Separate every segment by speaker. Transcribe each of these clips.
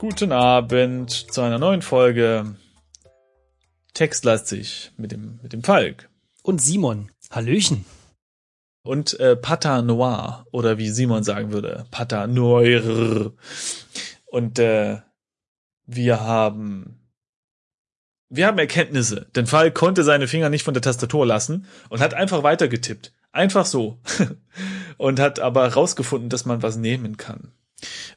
Speaker 1: Guten Abend zu einer neuen Folge Textlastig mit dem, mit dem Falk.
Speaker 2: Und Simon. Hallöchen.
Speaker 1: Und äh, Pata Noir, oder wie Simon sagen würde, Pata Noir. Und äh, wir haben wir haben Erkenntnisse. Denn Falk konnte seine Finger nicht von der Tastatur lassen und hat einfach weitergetippt. Einfach so. und hat aber rausgefunden, dass man was nehmen kann.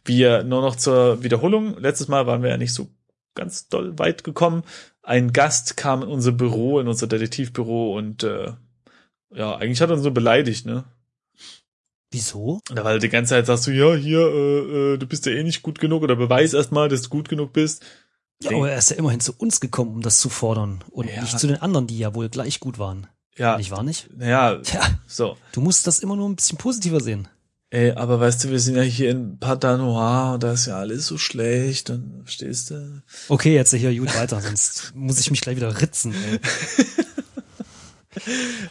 Speaker 1: Wir nur noch zur Wiederholung. Letztes Mal waren wir ja nicht so ganz doll weit gekommen. Ein Gast kam in unser Büro, in unser Detektivbüro und äh, ja, eigentlich hat er uns so beleidigt, ne?
Speaker 2: Wieso?
Speaker 1: Da weil die ganze Zeit sagst du, ja, hier, äh, äh, du bist ja eh nicht gut genug oder beweis erstmal, dass du gut genug bist.
Speaker 2: Ja, aber er ist ja immerhin zu uns gekommen, um das zu fordern. Und
Speaker 1: Ja.
Speaker 2: nicht zu den anderen, die ja wohl gleich gut waren.
Speaker 1: Ja,
Speaker 2: Nicht wahr nicht?
Speaker 1: ja,
Speaker 2: Tja,
Speaker 1: so.
Speaker 2: du musst das immer nur ein bisschen positiver sehen.
Speaker 1: Ey, aber weißt du, wir sind ja hier in Padanoa und da ist ja alles so schlecht und verstehst du?
Speaker 2: Okay, jetzt hier gut weiter, sonst muss ich mich gleich wieder ritzen. Ey.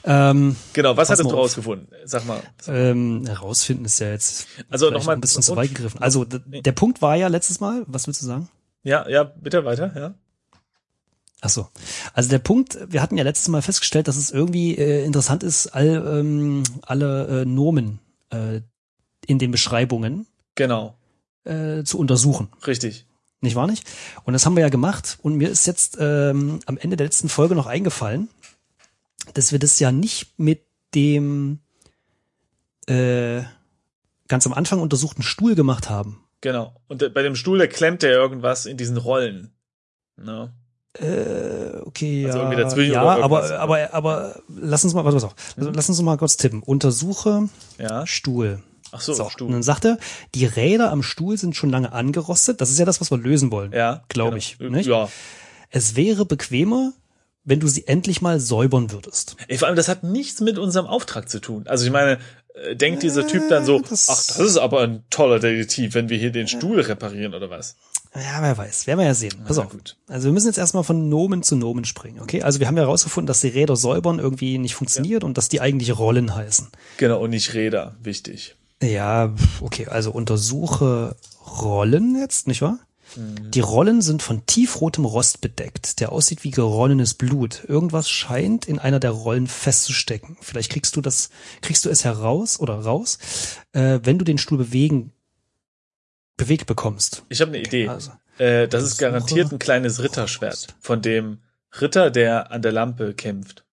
Speaker 2: ähm,
Speaker 1: Genau, was hattest
Speaker 2: mal
Speaker 1: du rausgefunden? Sag mal.
Speaker 2: ähm, herausfinden ist ja jetzt
Speaker 1: Also
Speaker 2: vielleicht
Speaker 1: nochmal
Speaker 2: ein bisschen zu weit gegriffen. Also der Punkt war ja letztes Mal, was willst du sagen?
Speaker 1: Ja, ja, bitte weiter, ja.
Speaker 2: Ach so. Also der Punkt, wir hatten ja letztes Mal festgestellt, dass es irgendwie äh, interessant ist, all, ähm, alle äh, Nomen äh, in den Beschreibungen
Speaker 1: Genau,
Speaker 2: äh, zu untersuchen.
Speaker 1: richtig.
Speaker 2: Nicht wahr nicht? Und das haben wir ja gemacht. Und mir ist jetzt ähm, am Ende der letzten Folge noch eingefallen, dass wir das ja nicht mit dem äh, ganz am Anfang untersuchten Stuhl gemacht haben.
Speaker 1: Genau. Und bei dem Stuhl, da klemmt er irgendwas in diesen Rollen. Ne?
Speaker 2: Äh, okay,
Speaker 1: Also
Speaker 2: ja,
Speaker 1: irgendwie
Speaker 2: ja aber, aber, aber lass uns mal, warte, pass auf. Also, lass uns mal kurz tippen. Untersuche
Speaker 1: Ja.
Speaker 2: Stuhl.
Speaker 1: Ach so,
Speaker 2: So, und
Speaker 1: Stuhl.
Speaker 2: dann sagt er, die Räder am Stuhl sind schon lange angerostet. Das ist ja das, was wir lösen wollen.
Speaker 1: Ja.
Speaker 2: Glaube
Speaker 1: genau.
Speaker 2: ich. Nicht?
Speaker 1: Ja.
Speaker 2: Es wäre bequemer, wenn du sie endlich mal säubern würdest.
Speaker 1: Ey, vor allem, das hat nichts mit unserem Auftrag zu tun. Also ich meine, äh, denkt dieser Typ dann so,
Speaker 2: das-
Speaker 1: ach, das ist aber ein toller Detektiv, wenn wir hier den Stuhl reparieren oder was?
Speaker 2: Ja, wer weiß. Werden wir ja sehen. Pass
Speaker 1: Na
Speaker 2: auf.
Speaker 1: gut.
Speaker 2: Also wir müssen jetzt erstmal von Nomen zu Nomen springen, okay? Also wir haben ja herausgefunden, dass die Räder säubern irgendwie nicht funktioniert und dass die eigentlich Rollen heißen.
Speaker 1: Genau, und nicht Räder, wichtig.
Speaker 2: Ja, okay, also untersuche Rollen jetzt, nicht wahr? Die Rollen sind von tiefrotem Rost bedeckt, der aussieht wie geronnenes Blut. Irgendwas scheint in einer der Rollen festzustecken. Vielleicht kriegst du das, kriegst du es heraus oder raus, äh, wenn du den Stuhl bewegen, bewegt bekommst.
Speaker 1: Ich habe eine Idee.
Speaker 2: Also,
Speaker 1: Äh, das ist garantiert ein kleines Ritterschwert von dem Ritter, der an der Lampe kämpft.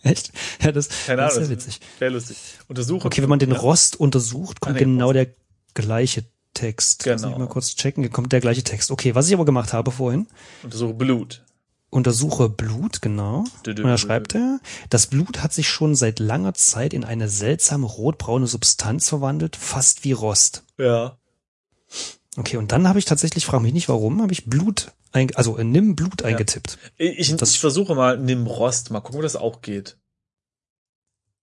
Speaker 2: echt? Ja, das,
Speaker 1: Keine
Speaker 2: das
Speaker 1: Ahnung.
Speaker 2: ist ja witzig.
Speaker 1: Wäre lustig. Untersuche.
Speaker 2: Okay, wenn man den. Rost untersucht, kommt
Speaker 1: Ah,
Speaker 2: genau der gleiche Text. Lass mich
Speaker 1: Genau.
Speaker 2: mal kurz checken, hier kommt der gleiche Text. Okay, was ich aber gemacht habe vorhin,
Speaker 1: Untersuche Blut.
Speaker 2: untersuche Blut, genau. Und da schreibt er, das Blut hat sich schon seit langer Zeit in eine seltsame rotbraune Substanz verwandelt, fast wie Rost.
Speaker 1: Ja.
Speaker 2: Okay, und dann habe ich tatsächlich, frage mich nicht warum, habe ich Blut, ein, also äh, nimm Blut eingetippt.
Speaker 1: Ich, ich,
Speaker 2: Das-
Speaker 1: ich versuche mal, nimm Rost. Mal gucken, wo das auch geht.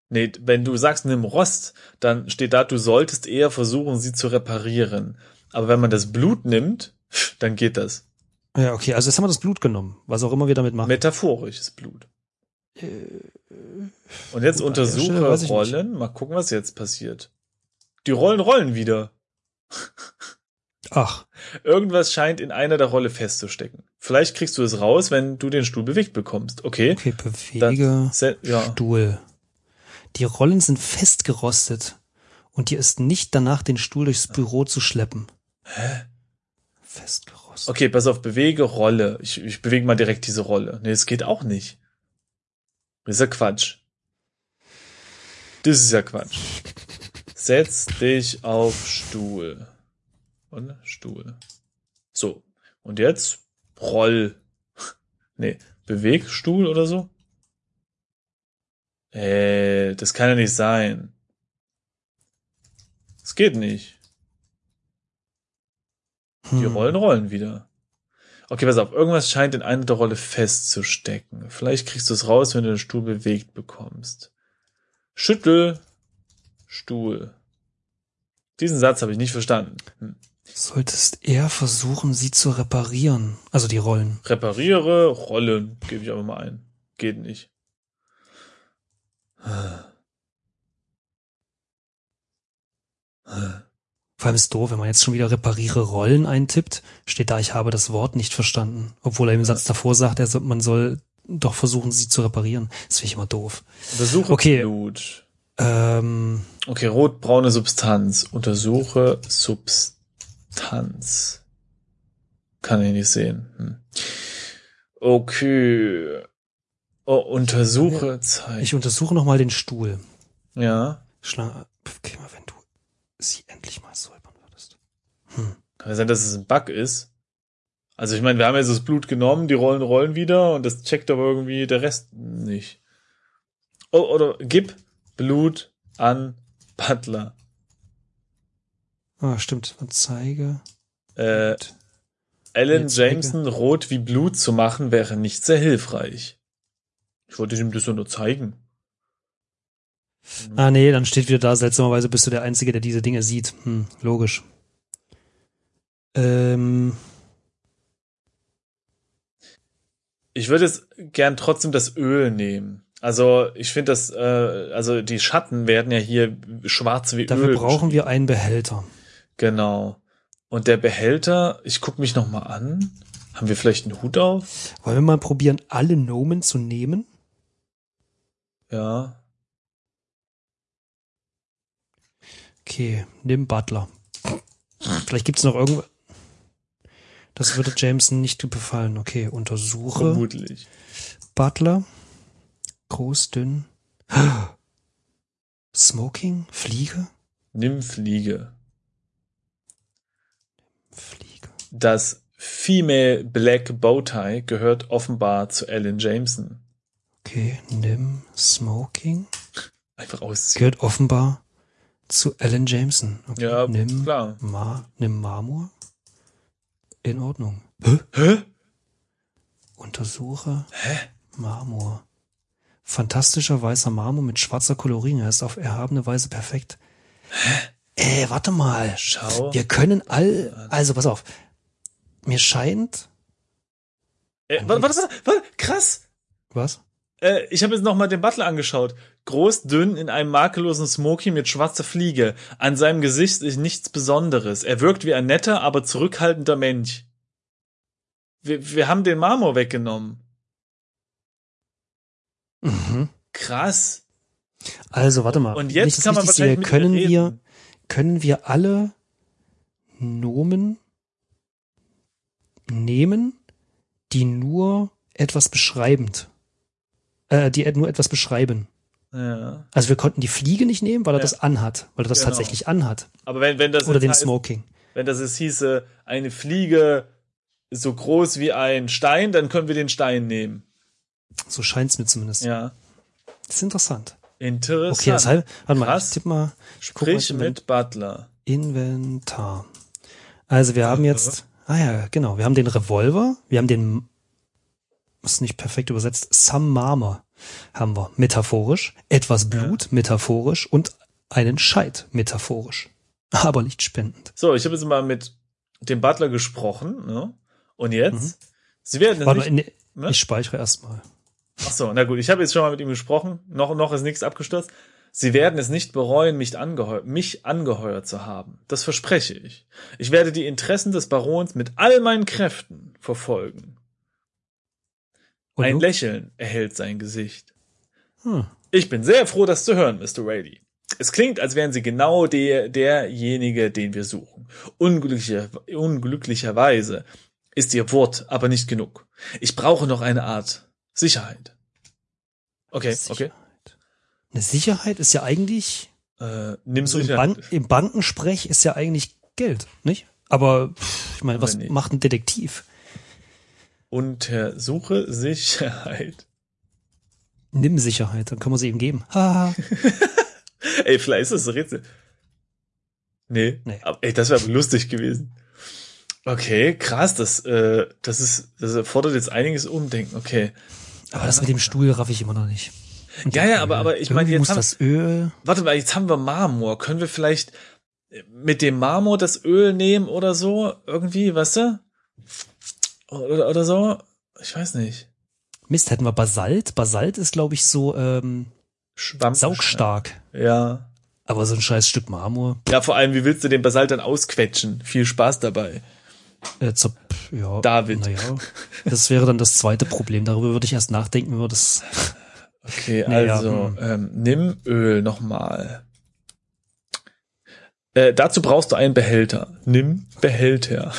Speaker 1: Nee, wenn du sagst, nimm Rost, dann steht da, du solltest eher versuchen, sie zu reparieren. Aber wenn man das Blut nimmt, dann geht das.
Speaker 2: Ja, okay, also jetzt haben wir das Blut genommen, was auch immer wir damit machen.
Speaker 1: Metaphorisches Blut. Und jetzt
Speaker 2: gut,
Speaker 1: untersuche. Rollen. Mal gucken, was jetzt passiert. Die Rollen rollen wieder.
Speaker 2: Ach,
Speaker 1: Irgendwas scheint in einer der Rolle festzustecken. Vielleicht kriegst du es raus, wenn du den Stuhl bewegt bekommst. Okay.
Speaker 2: okay, bewege
Speaker 1: ja.
Speaker 2: Stuhl. Die Rollen sind festgerostet und dir ist nicht danach, den Stuhl durchs Büro zu schleppen.
Speaker 1: Hä?
Speaker 2: Festgerostet.
Speaker 1: Okay, pass auf, bewege Rolle. Ich, ich bewege mal direkt diese Rolle. Nee, es geht auch nicht. Das ist ja Quatsch. Das ist ja Quatsch. Setz dich auf Stuhl. Und Stuhl. So. Und jetzt Roll. Nee, beweg Stuhl oder so? Äh, das kann ja nicht sein. Das geht nicht. Die
Speaker 2: Hm.
Speaker 1: Rollen rollen wieder. Okay, pass auf, irgendwas scheint in einer der Rolle festzustecken. Vielleicht kriegst du es raus, wenn du den Stuhl bewegt bekommst. Schüttel Stuhl. Diesen Satz habe ich nicht verstanden. Hm.
Speaker 2: Solltest eher versuchen, sie zu reparieren. Also die Rollen.
Speaker 1: Repariere Rollen, gebe ich aber mal ein. Geht nicht.
Speaker 2: Vor allem ist doof, wenn man jetzt schon wieder repariere Rollen eintippt, steht da, ich habe das Wort nicht verstanden. Obwohl er im Satz davor sagt, er soll, man soll doch versuchen, sie zu reparieren. Das finde ich immer doof.
Speaker 1: Untersuche
Speaker 2: Okay.
Speaker 1: Blut.
Speaker 2: Ähm,
Speaker 1: Okay, rotbraune Substanz. Untersuche Substanz. Kann ich nicht sehen. Hm. Okay. Oh, untersuche Zeit.
Speaker 2: ich untersuche nochmal den Stuhl.
Speaker 1: ja.
Speaker 2: Schlange. Okay, mal, wenn du sie endlich mal säubern würdest.
Speaker 1: Kann ja sein, dass es ein Bug ist. Also ich meine, wir haben jetzt das Blut genommen, die Rollen rollen wieder und das checkt aber irgendwie der Rest nicht. Oh, oder gib Blut an Butler.
Speaker 2: Ah, stimmt. Anzeige.
Speaker 1: Äh, Alan Jameson rot wie Blut zu machen, wäre nicht sehr hilfreich. Ich wollte ihm das nur zeigen.
Speaker 2: Ah, nee, dann steht wieder da, seltsamerweise bist du der Einzige, der diese Dinge sieht. Hm, logisch. Ähm,
Speaker 1: Ich würde jetzt gern trotzdem das Öl nehmen. Also ich finde das, äh, also die Schatten werden ja hier schwarz wie
Speaker 2: dafür
Speaker 1: Öl.
Speaker 2: brauchen wir einen Behälter.
Speaker 1: Genau. Und der Behälter, ich guck mich noch mal an. Haben wir vielleicht einen Hut auf?
Speaker 2: Wollen wir mal probieren, alle Nomen zu nehmen?
Speaker 1: Ja.
Speaker 2: Okay, nimm Butler. Vielleicht gibt's noch irgendwas. Das würde Jameson nicht befallen. Okay, untersuche.
Speaker 1: Vermutlich.
Speaker 2: Butler. Groß, dünn. Smoking? Fliege?
Speaker 1: Nimm Fliege.
Speaker 2: Fliege.
Speaker 1: Das Female Black Bowtie gehört offenbar zu Alan Jameson.
Speaker 2: Okay, nimm Smoking.
Speaker 1: Einfach ausziehen.
Speaker 2: Gehört offenbar zu Alan Jameson. Okay,
Speaker 1: Ja,
Speaker 2: nimm,
Speaker 1: klar.
Speaker 2: Ma nimm Marmor. In Ordnung.
Speaker 1: Hä?
Speaker 2: Untersuche Marmor. Fantastischer weißer Marmor mit schwarzer Kolorierung. Er ist auf erhabene Weise perfekt. Äh, warte mal.
Speaker 1: Schau.
Speaker 2: Wir können all, also pass auf. Mir scheint,
Speaker 1: Äh, warte, warte, warte, warte, krass.
Speaker 2: was?
Speaker 1: Äh, ich habe jetzt noch mal den Butler angeschaut. Groß, dünn, in einem makellosen Smoky mit schwarzer Fliege. An seinem Gesicht ist nichts Besonderes. Er wirkt wie ein netter, aber zurückhaltender Mensch. Wir, wir haben den Marmor weggenommen.
Speaker 2: Mhm.
Speaker 1: Krass.
Speaker 2: Also, warte mal.
Speaker 1: Und jetzt kann man wahrscheinlich
Speaker 2: sehe, können wir. Können wir alle Nomen nehmen, die nur etwas beschreibend, äh, die nur etwas beschreiben.
Speaker 1: Ja.
Speaker 2: Also wir konnten die Fliege nicht nehmen, weil er
Speaker 1: Ja.
Speaker 2: das anhat, weil er das
Speaker 1: Genau.
Speaker 2: tatsächlich anhat.
Speaker 1: Aber wenn, wenn das
Speaker 2: Oder den
Speaker 1: heißt,
Speaker 2: Smoking.
Speaker 1: wenn das jetzt hieße, eine Fliege so groß wie ein Stein, dann können wir den Stein nehmen.
Speaker 2: So scheint's mir zumindest.
Speaker 1: Ja.
Speaker 2: Das ist interessant.
Speaker 1: Interessant.
Speaker 2: Okay, das heißt, warte mal,
Speaker 1: Krass.
Speaker 2: ich tipp mal,
Speaker 1: Sprich
Speaker 2: guck mal,
Speaker 1: mit Butler.
Speaker 2: Inventar. Also wir haben jetzt, ah ja, genau, wir haben den Revolver, wir haben den, ist nicht perfekt übersetzt, Some Marmor haben wir, metaphorisch, etwas Blut, metaphorisch und einen Scheit, metaphorisch. Aber nicht spendend.
Speaker 1: So, ich habe jetzt mal mit dem Butler gesprochen, ne? Und jetzt?
Speaker 2: Mhm.
Speaker 1: Sie werden
Speaker 2: Warte
Speaker 1: nicht. ne?
Speaker 2: ich speichere erstmal.
Speaker 1: Ach so, na gut, ich habe jetzt schon mal mit ihm gesprochen. Noch, noch ist nichts abgestürzt. Sie werden es nicht bereuen, mich angeheuert, mich angeheuert zu haben. Das verspreche ich. Ich werde die Interessen des Barons mit all meinen Kräften verfolgen.
Speaker 2: Und
Speaker 1: Ein
Speaker 2: du?
Speaker 1: Lächeln erhellt sein Gesicht.
Speaker 2: Hm.
Speaker 1: Ich bin sehr froh, das zu hören, Mr. Rady. Es klingt, als wären Sie genau der, derjenige, den wir suchen. Unglücklicher, unglücklicherweise ist Ihr Wort aber nicht genug. Ich brauche noch eine Art Sicherheit. Okay, okay.
Speaker 2: Sicherheit. Eine Sicherheit ist ja eigentlich,
Speaker 1: Äh, nimm
Speaker 2: so im,
Speaker 1: Sicherheit.
Speaker 2: Bank, im Bankensprech ist ja eigentlich Geld, nicht? Aber ich meine, was
Speaker 1: nee.
Speaker 2: macht ein Detektiv?
Speaker 1: Untersuche Sicherheit.
Speaker 2: Nimm Sicherheit, dann können wir sie ihm geben.
Speaker 1: Ey, vielleicht ist das ein Rätsel. Nee.
Speaker 2: Nee.
Speaker 1: Aber, ey, das wäre lustig gewesen. Okay, krass, das, äh, das ist, das erfordert jetzt einiges Umdenken, okay.
Speaker 2: Aber das mit dem Stuhl raff ich immer noch nicht.
Speaker 1: Und ja, ja, aber, aber ich meine,
Speaker 2: jetzt
Speaker 1: haben,
Speaker 2: das Öl.
Speaker 1: Warte mal, jetzt haben wir Marmor. Können wir vielleicht mit dem Marmor das Öl nehmen oder so? Irgendwie, weißt du? Oder, oder so? Ich weiß nicht.
Speaker 2: Mist, hätten wir Basalt. Basalt ist, glaube ich, so ähm,
Speaker 1: Schwamm
Speaker 2: saugstark.
Speaker 1: Ja.
Speaker 2: Aber so ein scheiß Stück Marmor.
Speaker 1: Ja, vor allem, wie willst du den Basalt dann ausquetschen? Viel Spaß dabei.
Speaker 2: Äh, zur, ja,
Speaker 1: David.
Speaker 2: Naja, das wäre dann das zweite Problem. Darüber würde ich erst nachdenken, wenn wir das.
Speaker 1: Okay,
Speaker 2: Naja,
Speaker 1: also
Speaker 2: hm.
Speaker 1: ähm, nimm Öl nochmal. Äh, dazu brauchst du einen Behälter. Nimm Behälter.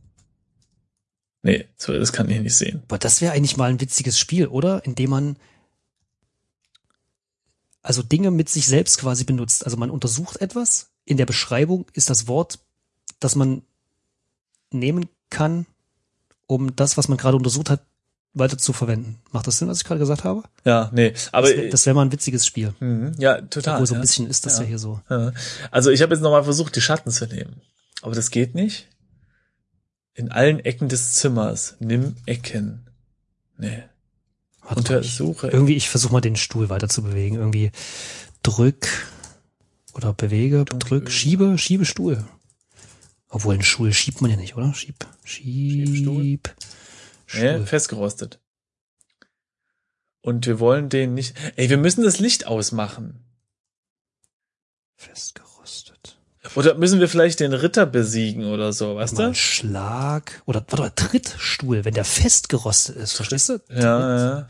Speaker 1: nee, so, das kann ich nicht sehen.
Speaker 2: Aber das wäre eigentlich mal ein witziges Spiel, oder? Indem man also Dinge mit sich selbst quasi benutzt. Also man untersucht etwas. In der Beschreibung ist das Wort, das man nehmen kann, um das, was man gerade untersucht hat, weiter zu verwenden. Macht das Sinn, was ich gerade gesagt habe?
Speaker 1: Ja, nee, aber
Speaker 2: das wäre wär mal ein witziges Spiel.
Speaker 1: mhm, ja, total.
Speaker 2: Obwohl so ein
Speaker 1: ja.
Speaker 2: bisschen ist das ja,
Speaker 1: Ja.
Speaker 2: hier so.
Speaker 1: Ja. Also ich habe jetzt nochmal versucht, die Schatten zu nehmen. Aber das geht nicht. In allen Ecken des Zimmers. Nimm Ecken. Nee.
Speaker 2: Warte mal, ich,
Speaker 1: Untersuche.
Speaker 2: irgendwie, ich versuche mal den Stuhl weiter zu bewegen. Irgendwie drück oder bewege, drück, schiebe, schiebe Stuhl. Obwohl einen Stuhl schiebt man ja nicht, oder? Schieb, schieb.
Speaker 1: Nee,
Speaker 2: Stuhl.
Speaker 1: festgerostet. Und wir wollen den nicht. Ey, wir müssen das Licht ausmachen.
Speaker 2: Festgerostet.
Speaker 1: Oder müssen wir vielleicht den Ritter besiegen oder so, weißt du?
Speaker 2: Schlag oder warte mal, Trittstuhl, wenn der festgerostet ist, verstehst du?
Speaker 1: Ja,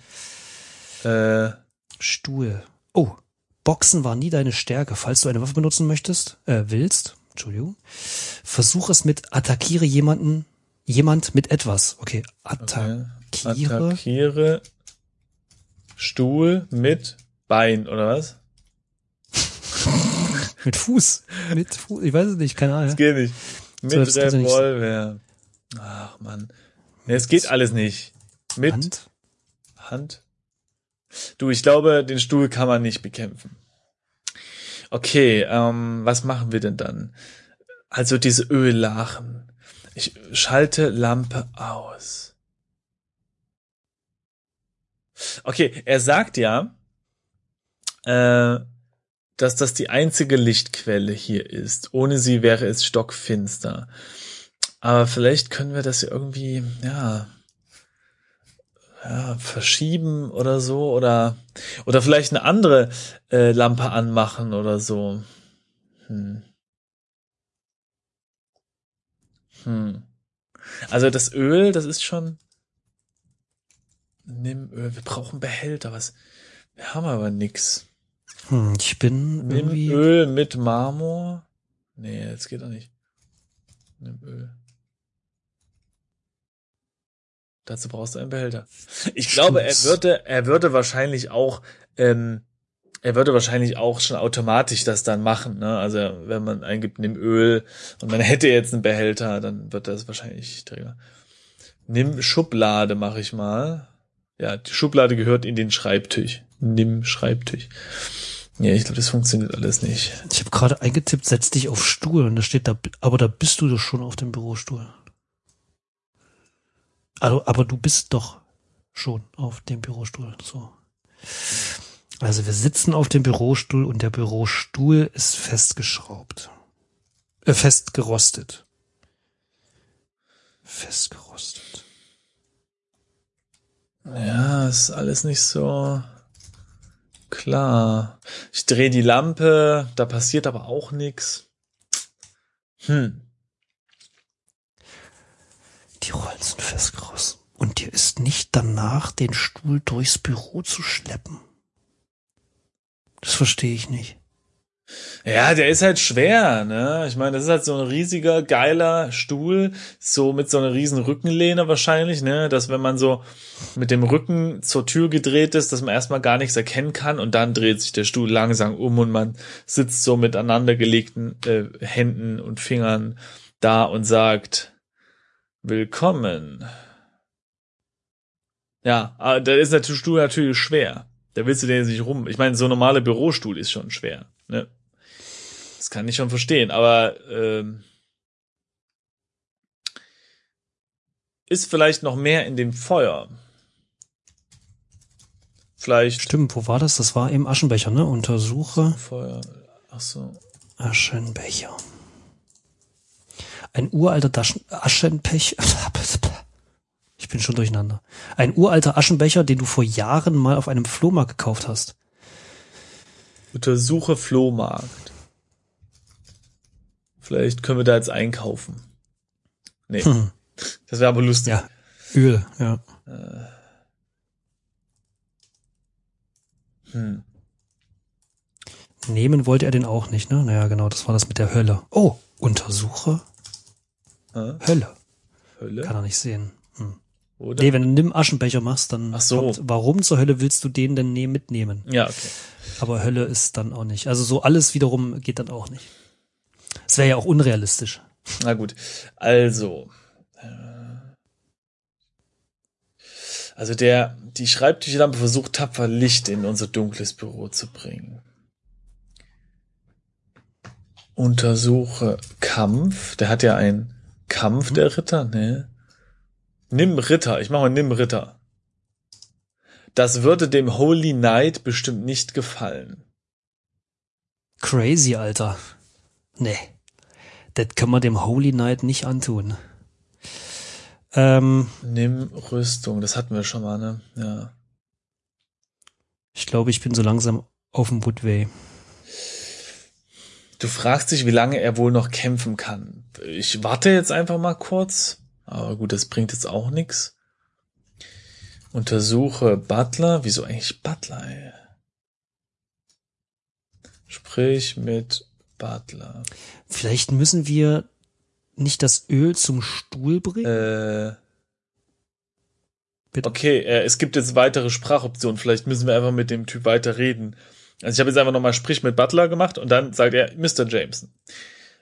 Speaker 1: ja. Äh,
Speaker 2: Stuhl. Oh, Boxen war nie deine Stärke. Falls du eine Waffe benutzen möchtest, äh, willst, Entschuldigung, versuch es mit attackiere jemanden, jemand mit etwas. Okay,
Speaker 1: okay.
Speaker 2: attackiere.
Speaker 1: Attackiere Stuhl mit Bein, oder was?
Speaker 2: Mit Fuß. Mit Fuß. Ich weiß es nicht, keine Ahnung.
Speaker 1: Das geht nicht. Mit
Speaker 2: So, das kannst du nicht-
Speaker 1: Revolver. Ach man. Nee, es geht alles nicht. Mit Hand.
Speaker 2: Hand.
Speaker 1: Du, ich glaube, den Stuhl kann man nicht bekämpfen. Okay, ähm, was machen wir denn dann? Also diese Öllachen. Ich schalte Lampe aus. Okay, er sagt ja, äh, dass das die einzige Lichtquelle hier ist. Ohne sie wäre es stockfinster. Aber vielleicht können wir das irgendwie, ja, ja, verschieben oder so oder oder vielleicht eine andere äh, Lampe anmachen oder so. Hm. Hm. Also das Öl, das ist schon. Nimm Öl. Wir brauchen Behälter. Was? Wir haben aber nix.
Speaker 2: Hm, ich bin
Speaker 1: Nimm
Speaker 2: irgendwie.
Speaker 1: Öl mit Marmor. Nee, das geht doch nicht. Nimm Öl. Dazu brauchst du einen Behälter. Ich glaube, er würde, er würde wahrscheinlich auch, ähm, er würde wahrscheinlich auch schon automatisch das dann machen. Ne? Also wenn man eingibt, nimm Öl und man hätte jetzt einen Behälter, dann wird das wahrscheinlich träger. Nimm Schublade, mache ich mal. Ja, die Schublade gehört in den Schreibtisch. Nimm Schreibtisch. Ja, ich glaube, das funktioniert alles nicht.
Speaker 2: Ich habe gerade eingetippt, setz dich auf Stuhl und da steht da, aber da bist du doch schon auf dem Bürostuhl. Also, aber du bist doch schon auf dem Bürostuhl. So. Also wir sitzen auf dem Bürostuhl und der Bürostuhl ist festgeschraubt. Äh, festgerostet. Festgerostet.
Speaker 1: Ja, ist alles nicht so klar. Ich drehe die Lampe, da passiert aber auch nichts. Hm.
Speaker 2: Die Rollen sind festgerostet. Und dir ist nicht danach, den Stuhl durchs Büro zu schleppen. Das verstehe ich nicht.
Speaker 1: Ja, der ist halt schwer, ne? Ich meine, das ist halt so ein riesiger, geiler Stuhl, so mit so einer riesen Rückenlehne wahrscheinlich, ne? Dass wenn man so mit dem Rücken zur Tür gedreht ist, dass man erstmal gar nichts erkennen kann und dann dreht sich der Stuhl langsam um und man sitzt so mit aneinandergelegten äh, Händen und Fingern da und sagt, willkommen. Ja, aber da ist der Stuhl natürlich schwer. Da willst du den jetzt nicht rum. Ich meine, so ein normaler Bürostuhl ist schon schwer. Ne? Das kann ich schon verstehen, aber ähm, ist vielleicht noch mehr in dem Feuer. Vielleicht.
Speaker 2: Stimmt, wo war das? Das war im Aschenbecher, ne? Untersuche.
Speaker 1: Feuer. Ach so.
Speaker 2: Aschenbecher. Ein uralter Aschenpech. Ich bin schon durcheinander. Ein uralter Aschenbecher, den du vor Jahren mal auf einem Flohmarkt gekauft hast.
Speaker 1: Untersuche Flohmarkt. Vielleicht können wir da jetzt einkaufen. Nee. Hm. Das wäre aber lustig.
Speaker 2: Ja. Öl, ja. Hm. Nehmen wollte er den auch nicht, ne? Naja, genau, das war das mit der Hölle. Oh, Untersuche Hä? Hölle. Hölle? Kann er nicht sehen. Hm. Oder? Nee, wenn du nimm Aschenbecher machst, dann
Speaker 1: Ach so. kommt,
Speaker 2: warum zur Hölle willst du den denn ne mitnehmen?
Speaker 1: Ja, okay.
Speaker 2: Aber Hölle ist dann auch nicht. Also so alles wiederum geht dann auch nicht. Es wäre ja auch unrealistisch.
Speaker 1: Na gut. Also. Äh, also der, die Schreibtischlampe versucht tapfer Licht in unser dunkles Büro zu bringen. Untersuche Kampf. Der hat ja ein Kampf der Ritter, ne? Nimm Ritter, ich mach mal Nimm Ritter. Das würde dem Holy Knight bestimmt nicht gefallen.
Speaker 2: Crazy, Alter. Nee. Das kann man dem Holy Knight nicht antun.
Speaker 1: Ähm, Nimm Rüstung, das hatten wir schon mal, ne? Ja.
Speaker 2: Ich glaube, ich bin so langsam auf dem Woodway.
Speaker 1: Du fragst dich, wie lange er wohl noch kämpfen kann. Ich warte jetzt einfach mal kurz. Aber gut, das bringt jetzt auch nichts. Untersuche Butler. Wieso eigentlich Butler, ey? Sprich mit Butler.
Speaker 2: Vielleicht müssen wir nicht das Öl zum Stuhl bringen?
Speaker 1: Äh. Bitte? Okay, äh, es gibt jetzt weitere Sprachoptionen. Vielleicht müssen wir einfach mit dem Typ weiter reden. Also ich habe jetzt einfach nochmal Sprich mit Butler gemacht und dann sagt er, Mr. Jameson,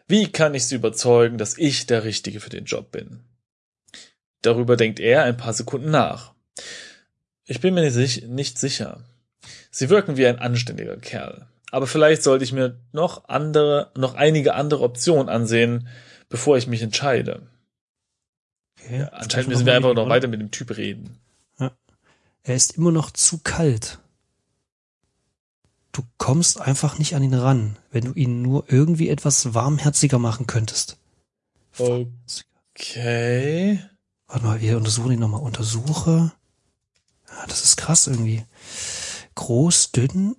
Speaker 1: wie kann ich Sie überzeugen, dass ich der Richtige für den Job bin? Darüber denkt er ein paar Sekunden nach. Ich bin mir nicht sicher. Sie wirken wie ein anständiger Kerl. Aber vielleicht sollte ich mir noch andere, noch einige andere Optionen ansehen, bevor ich mich entscheide. Okay, ja, anscheinend müssen wir einfach noch weiter mit dem Typ reden.
Speaker 2: Ja. Er ist immer noch zu kalt du kommst einfach nicht an ihn ran, wenn du ihn nur irgendwie etwas warmherziger machen könntest.
Speaker 1: Okay.
Speaker 2: Warte mal, wir untersuchen ihn nochmal. Untersuche. Ja, das ist krass irgendwie. Groß, dünn,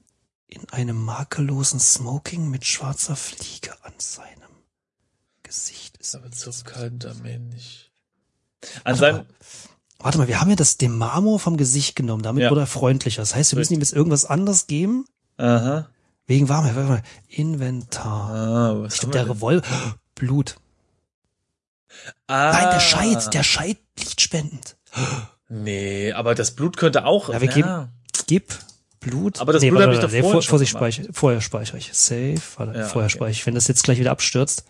Speaker 2: in einem makellosen Smoking mit schwarzer Fliege an seinem Gesicht ist.
Speaker 1: Aber zurückhaltender Mensch.
Speaker 2: An seinem. Warte mal, wir haben ja das dem Marmor vom Gesicht genommen, damit ja. wurde er freundlicher. Das heißt, wir müssen ihm jetzt irgendwas anderes geben.
Speaker 1: Aha.
Speaker 2: Wegen warm. Inventar.
Speaker 1: Ah, was
Speaker 2: ich glaub, der Revolver. Blut.
Speaker 1: Ah.
Speaker 2: Nein, der Scheit, der Scheit lichtspendend.
Speaker 1: Nee, aber das Blut könnte auch.
Speaker 2: Ja, wir geben, gib Blut.
Speaker 1: Aber das nee, Blut habe ich doch nee, vorher, vor,
Speaker 2: vor speicher, vorher speichere ich. Safe. Warte, ja, vorher okay. speichere ich. Wenn das jetzt gleich wieder abstürzt,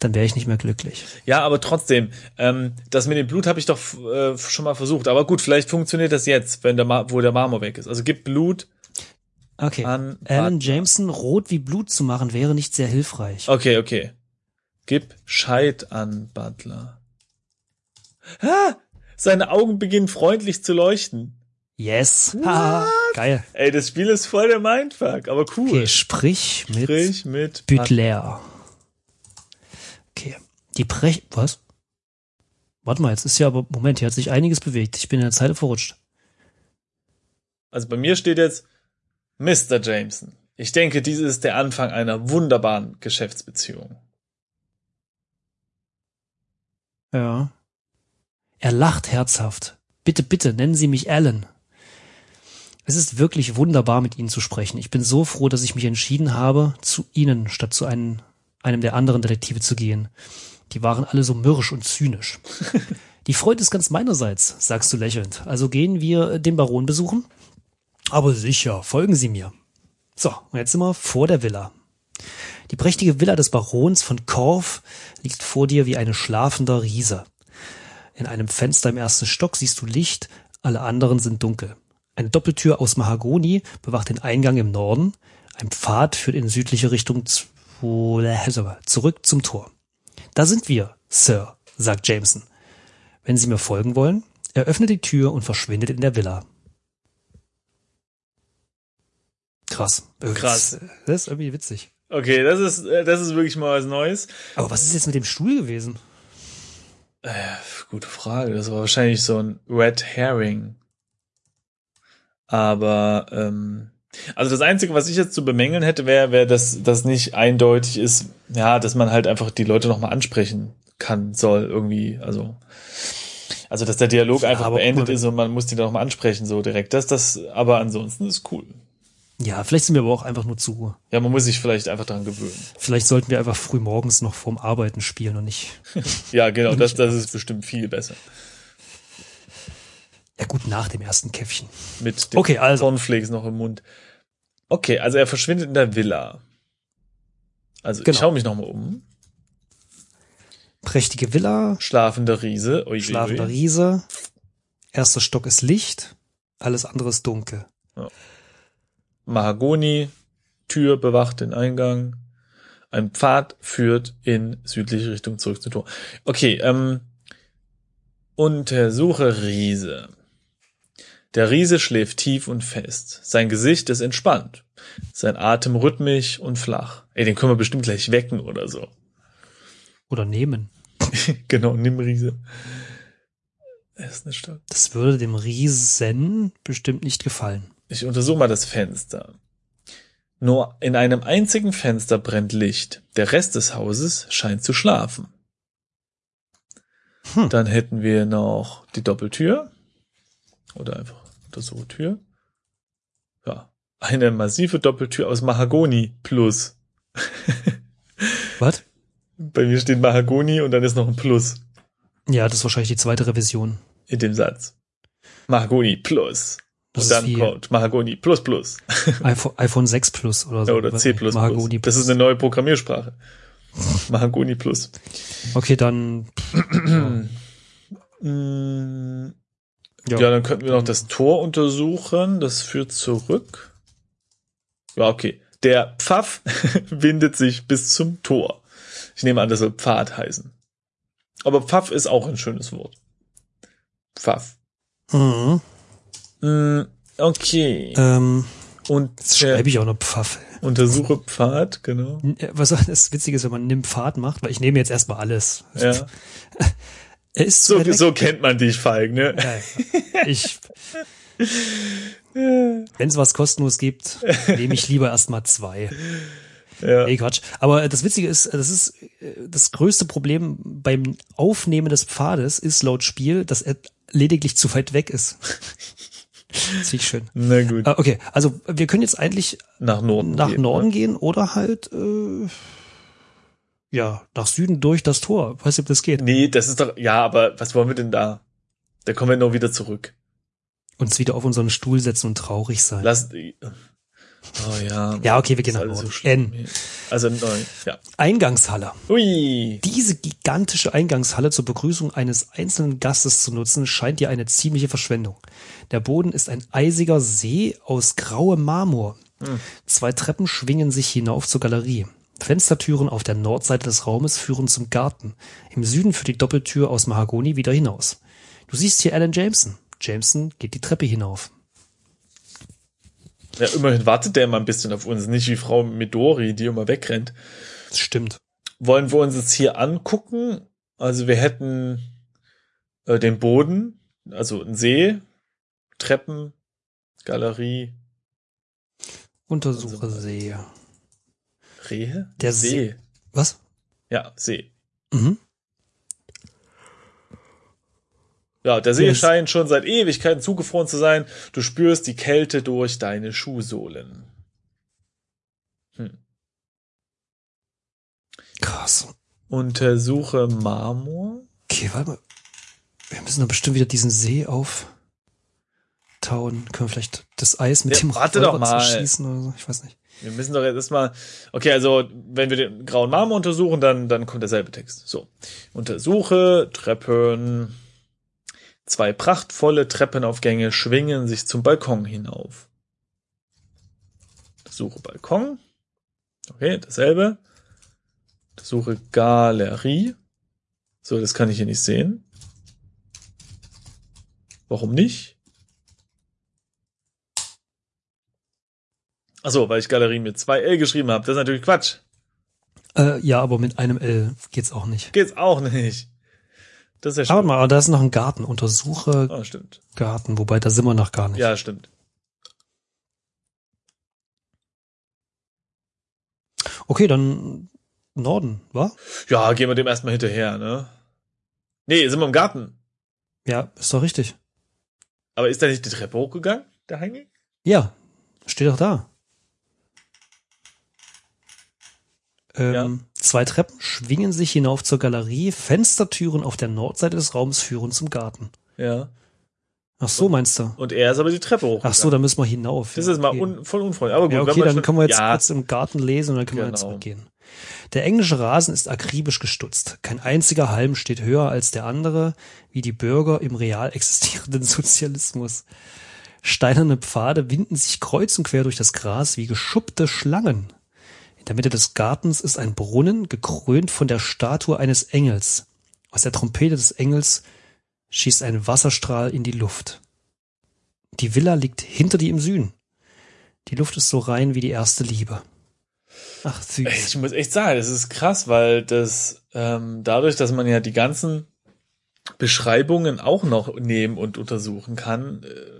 Speaker 2: dann wäre ich nicht mehr glücklich.
Speaker 1: Ja, aber trotzdem, ähm, das mit dem Blut habe ich doch äh, schon mal versucht. Aber gut, vielleicht funktioniert das jetzt, wenn der Ma wo der Marmor weg ist. Also gib Blut.
Speaker 2: Okay. An Alan Jameson rot wie Blut zu machen wäre nicht sehr hilfreich.
Speaker 1: Okay, okay. Gib Scheit an Butler. Ha! Seine Augen beginnen freundlich zu leuchten.
Speaker 2: Yes. Ha, geil.
Speaker 1: Ey, das Spiel ist voll der Mindfuck, aber cool. Okay,
Speaker 2: sprich mit,
Speaker 1: sprich mit
Speaker 2: Butler. Okay. Die Brech... Was? Warte mal, jetzt ist ja aber... Moment, hier hat sich einiges bewegt. Ich bin in der Zeile verrutscht.
Speaker 1: Also bei mir steht jetzt Mr. Jameson. Ich denke, dies ist der Anfang einer wunderbaren Geschäftsbeziehung.
Speaker 2: Ja. Er lacht herzhaft. Bitte, bitte, nennen Sie mich Alan. Es ist wirklich wunderbar, mit Ihnen zu sprechen. Ich bin so froh, dass ich mich entschieden habe, zu Ihnen statt zu einem einem der anderen Detektive zu gehen. Die waren alle so mürrisch und zynisch. Die Freude ist ganz meinerseits, sagst du lächelnd. Also gehen wir den Baron besuchen? Aber sicher, folgen Sie mir. So, jetzt sind wir vor der Villa. Die prächtige Villa des Barons von Korf liegt vor dir wie eine schlafender Riese. In einem Fenster im ersten Stock siehst du Licht, alle anderen sind dunkel. Eine Doppeltür aus Mahagoni bewacht den Eingang im Norden, ein Pfad führt in südliche Richtung zurück zum Tor. Da sind wir, Sir, sagt Jameson. Wenn Sie mir folgen wollen, er öffnet die Tür und verschwindet in der Villa. Krass.
Speaker 1: Krass.
Speaker 2: Das, das ist irgendwie witzig.
Speaker 1: Okay, das ist, äh, das ist wirklich mal was Neues.
Speaker 2: Aber was ist jetzt mit dem Stuhl gewesen?
Speaker 1: Äh, gute Frage. Das war wahrscheinlich so ein Red Herring. Aber ähm, also das Einzige, was ich jetzt zu bemängeln hätte, wäre, wäre, dass das nicht eindeutig ist, ja, dass man halt einfach die Leute nochmal ansprechen kann, soll irgendwie. Also also dass der Dialog einfach
Speaker 2: aber
Speaker 1: beendet ist und man muss die dann nochmal ansprechen, so direkt. Das, das, aber ansonsten ist cool.
Speaker 2: Ja, vielleicht sind wir aber auch einfach nur zu.
Speaker 1: Ja, man muss sich vielleicht einfach dran gewöhnen.
Speaker 2: Vielleicht sollten wir einfach früh morgens noch vorm Arbeiten spielen und nicht.
Speaker 1: Ja, genau, das, das ist bestimmt viel besser.
Speaker 2: Ja nach dem ersten Käffchen.
Speaker 1: Mit den
Speaker 2: Okay, also.
Speaker 1: Cornflakes noch im Mund. Okay, also er verschwindet in der Villa. Also
Speaker 2: Genau.
Speaker 1: ich schaue mich nochmal um.
Speaker 2: Prächtige Villa,
Speaker 1: Schlafender Riese. Ui,
Speaker 2: schlafender
Speaker 1: ui.
Speaker 2: Riese. Erster Stock ist Licht, alles andere ist dunkel.
Speaker 1: Mahagoni, Tür bewacht den Eingang. Ein Pfad führt in südliche Richtung zurück zum Tor. Okay, ähm, untersuche Riese. Der Riese schläft tief und fest. Sein Gesicht ist entspannt. Sein Atem rhythmisch und flach. Ey, den können wir bestimmt gleich wecken oder so.
Speaker 2: Oder nehmen.
Speaker 1: genau, nimm Riese. Er ist eine Stadt.
Speaker 2: Das würde dem Riesen bestimmt nicht gefallen.
Speaker 1: Ich untersuche mal das Fenster. Nur in einem einzigen Fenster brennt Licht. Der Rest des Hauses scheint zu schlafen.
Speaker 2: Hm.
Speaker 1: Dann hätten wir noch die Doppeltür. Oder einfach untersuche Tür. Ja. Eine massive Doppeltür aus Mahagoni plus.
Speaker 2: Was?
Speaker 1: Bei mir steht Mahagoni und dann ist noch ein Plus
Speaker 2: Ja, das ist wahrscheinlich die zweite Revision.
Speaker 1: in dem Satz. Mahagoni plus.
Speaker 2: Das
Speaker 1: und dann kommt Mahagoni plus plus.
Speaker 2: iPhone, iPhone 6 Plus oder so.
Speaker 1: Ja, oder C++.
Speaker 2: Mahagoni
Speaker 1: Das ist eine neue Programmiersprache. Mahagoni Plus.
Speaker 2: Okay, dann.
Speaker 1: Mm, Ja, dann könnten wir noch das Tor untersuchen. Das führt zurück. Ja, okay. Der Pfaff windet sich bis zum Tor. Ich nehme an, das soll Pfad heißen. Aber Pfaff ist auch ein schönes Wort. Pfaff.
Speaker 2: Mhm.
Speaker 1: Mm, Okay.
Speaker 2: Ähm,
Speaker 1: Und
Speaker 2: jetzt schreibe ich auch noch Pfaff.
Speaker 1: untersuche Pfad, genau.
Speaker 2: Was das Witzige ist, wenn man nimm Pfad macht, weil ich nehme jetzt erstmal alles.
Speaker 1: Ja.
Speaker 2: Er ist
Speaker 1: So, so kennt man dich, Falk, ne?
Speaker 2: Ja. Ich, wenn es was kostenlos gibt, nehme ich lieber erstmal zwei.
Speaker 1: Ja.
Speaker 2: Nee, Quatsch. Aber das Witzige ist, das ist das größte Problem beim Aufnehmen des Pfades ist laut Spiel, dass er lediglich zu weit weg ist. Das finde ich schön.
Speaker 1: Na gut.
Speaker 2: Ah, Okay, also wir können jetzt eigentlich
Speaker 1: Nach Norden.
Speaker 2: nach
Speaker 1: gehen,
Speaker 2: Norden
Speaker 1: ne?
Speaker 2: gehen oder halt äh, ja nach Süden durch das Tor. Weiß nicht, ob das geht.
Speaker 1: Nee, das ist doch, ja, aber was wollen wir denn da? Da kommen wir noch wieder zurück.
Speaker 2: Uns wieder auf unseren Stuhl setzen und traurig sein.
Speaker 1: Lass, oh ja.
Speaker 2: Ja, okay, wir gehen nach Norden.
Speaker 1: so schlimm.
Speaker 2: N.
Speaker 1: Also, nein, ja.
Speaker 2: Eingangshalle.
Speaker 1: Ui.
Speaker 2: Diese gigantische Eingangshalle zur Begrüßung eines einzelnen Gastes zu nutzen, scheint dir eine ziemliche Verschwendung. Der Boden ist ein eisiger See aus grauem Marmor. Zwei Treppen schwingen sich hinauf zur Galerie. Fenstertüren auf der Nordseite des Raumes führen zum Garten. Im Süden führt die Doppeltür aus Mahagoni wieder hinaus. Du siehst hier Alan Jameson. Jameson geht die Treppe hinauf.
Speaker 1: Ja, immerhin wartet der immer ein bisschen auf uns, nicht wie Frau Midori, die immer wegrennt.
Speaker 2: Das stimmt.
Speaker 1: Wollen wir uns jetzt hier angucken? Also wir hätten äh, den Boden, also ein See, Treppen, Galerie,
Speaker 2: Untersuche
Speaker 1: Also-
Speaker 2: See.
Speaker 1: Rehe?
Speaker 2: Der
Speaker 1: See.
Speaker 2: Was?
Speaker 1: Ja, See.
Speaker 2: Mhm.
Speaker 1: Ja, der See
Speaker 2: ist-
Speaker 1: scheint schon seit Ewigkeiten zugefroren zu sein. Du spürst die Kälte durch deine Schuhsohlen. Hm.
Speaker 2: Krass.
Speaker 1: Untersuche Marmor.
Speaker 2: Okay, warte mal. Wir müssen doch bestimmt wieder diesen See auftauen. Können wir vielleicht das Eis mit
Speaker 1: Ja,
Speaker 2: dem
Speaker 1: doch
Speaker 2: Revolver
Speaker 1: mal.
Speaker 2: zerschießen oder so? Ich weiß nicht.
Speaker 1: Wir müssen doch jetzt erstmal. Okay, also wenn wir den grauen Marmor untersuchen, dann, dann kommt derselbe Text. So. Untersuche Treppen. Zwei prachtvolle Treppenaufgänge schwingen sich zum Balkon hinauf. Untersuche Balkon. Okay, dasselbe. Untersuche Galerie. So, das kann ich hier nicht sehen. Warum nicht? Achso, weil ich Galerie mit zwei L geschrieben habe. Das ist natürlich Quatsch.
Speaker 2: Äh, ja, aber mit einem L geht's auch nicht.
Speaker 1: Geht's auch nicht.
Speaker 2: Das ist ja Aber mal, da ist noch ein Garten. Untersuche
Speaker 1: oh, stimmt.
Speaker 2: Garten, wobei da sind wir noch gar nicht.
Speaker 1: Ja, stimmt.
Speaker 2: Okay, dann Norden, wa?
Speaker 1: Ja, gehen wir dem erstmal hinterher, ne? Nee, sind wir im Garten.
Speaker 2: Ja, ist doch richtig.
Speaker 1: Aber ist da nicht die Treppe hochgegangen, der Heinrich?
Speaker 2: Ja, steht doch da. Ähm, ja. Zwei Treppen schwingen sich hinauf zur Galerie, Fenstertüren auf der Nordseite des Raums führen zum Garten.
Speaker 1: Ja.
Speaker 2: Ach so, meinst du?
Speaker 1: Und er ist aber die Treppe hoch.
Speaker 2: Ach so, da müssen wir hinauf.
Speaker 1: Das ist mal un, voll unfreundlich. Aber gut,
Speaker 2: ja, okay, dann können wir jetzt ja. kurz im Garten lesen und dann können genau. wir jetzt zurückgehen. Der englische Rasen ist akribisch gestutzt. Kein einziger Halm steht höher als der andere, wie die Bürger im real existierenden Sozialismus. Steinerne Pfade winden sich kreuz und quer durch das Gras wie geschuppte Schlangen. In der Mitte des Gartens ist ein Brunnen, gekrönt von der Statue eines Engels. Aus der Trompete des Engels schießt ein Wasserstrahl in die Luft. Die Villa liegt hinter dir im Süden. Die Luft ist so rein wie die erste Liebe.
Speaker 1: Ach, süß. Ich muss echt sagen, das ist krass, weil das ähm, dadurch, dass man ja die ganzen Beschreibungen auch noch nehmen und untersuchen kann, äh,